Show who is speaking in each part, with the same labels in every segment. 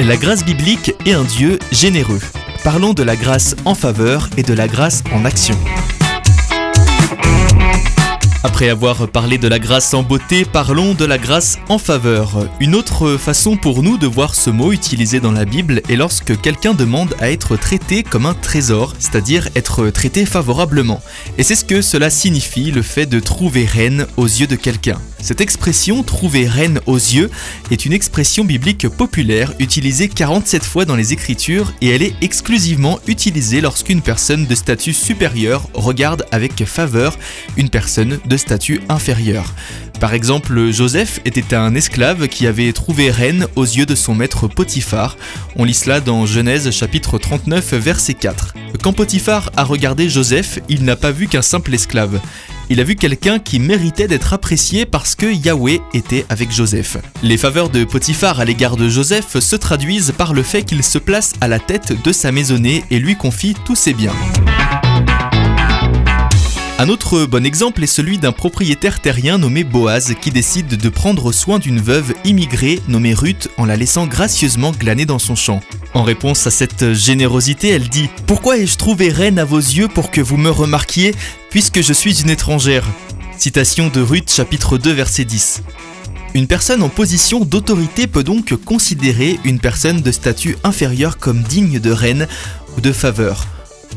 Speaker 1: La grâce biblique est un Dieu généreux. Parlons de la grâce en faveur et de la grâce en action. Après avoir parlé de la grâce en beauté, parlons de la grâce en faveur. Une autre façon pour nous de voir ce mot utilisé dans la Bible est lorsque quelqu'un demande à être traité comme un trésor, c'est-à-dire être traité favorablement. Et c'est ce que cela signifie, le fait de trouver reine aux yeux de quelqu'un. Cette expression trouver reine aux yeux est une expression biblique populaire utilisée 47 fois dans les Écritures et elle est exclusivement utilisée lorsqu'une personne de statut supérieur regarde avec faveur une personne de statut inférieur. Par exemple, Joseph était un esclave qui avait trouvé reine aux yeux de son maître Potiphar. On lit cela dans Genèse chapitre 39 verset 4. Quand Potiphar a regardé Joseph, il n'a pas vu qu'un simple esclave. Il a vu quelqu'un qui méritait d'être apprécié parce que Yahweh était avec Joseph. Les faveurs de Potiphar à l'égard de Joseph se traduisent par le fait qu'il se place à la tête de sa maisonnée et lui confie tous ses biens. Un autre bon exemple est celui d'un propriétaire terrien nommé Boaz qui décide de prendre soin d'une veuve immigrée nommée Ruth en la laissant gracieusement glaner dans son champ. En réponse à cette générosité, elle dit Pourquoi ai-je trouvé reine à vos yeux pour que vous me remarquiez, puisque je suis une étrangère? Citation de Ruth chapitre 2 verset 10. Une personne en position d'autorité peut donc considérer une personne de statut inférieur comme digne de reine ou de faveur.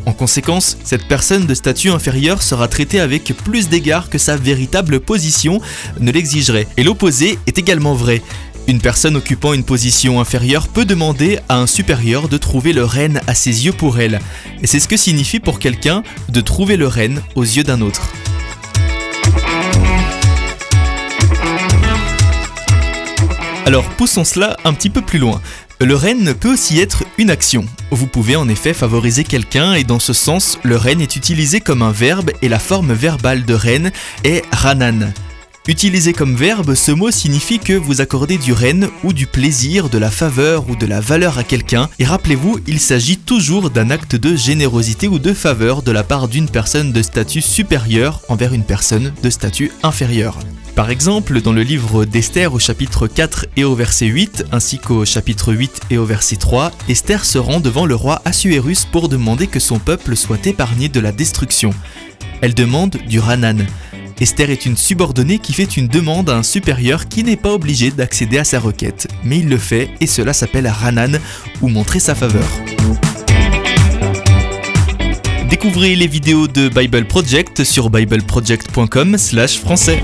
Speaker 1: En conséquence, cette personne de statut inférieur sera traitée avec plus d'égards que sa véritable position ne l'exigerait. Et l'opposé est également vrai. Une personne occupant une position inférieure peut demander à un supérieur de trouver le renne à ses yeux pour elle. Et c'est ce que signifie pour quelqu'un de trouver le renne aux yeux d'un autre. Alors poussons cela un petit peu plus loin. Le renne peut aussi être une action. Vous pouvez en effet favoriser quelqu'un et dans ce sens, le renne est utilisé comme un verbe et la forme verbale de renne est ranan. Utilisé comme verbe, ce mot signifie que vous accordez du renne ou du plaisir, de la faveur ou de la valeur à quelqu'un, et rappelez-vous, il s'agit toujours d'un acte de générosité ou de faveur de la part d'une personne de statut supérieur envers une personne de statut inférieur. Par exemple, dans le livre d'Esther au chapitre 4 et au verset 8, ainsi qu'au chapitre 8 et au verset 3, Esther se rend devant le roi Assuérus pour demander que son peuple soit épargné de la destruction. Elle demande du Ranan. Esther est une subordonnée qui fait une demande à un supérieur qui n'est pas obligé d'accéder à sa requête, mais il le fait et cela s'appelle Ranan ou montrer sa faveur. Découvrez les vidéos de Bible Project sur bibleproject.com/français.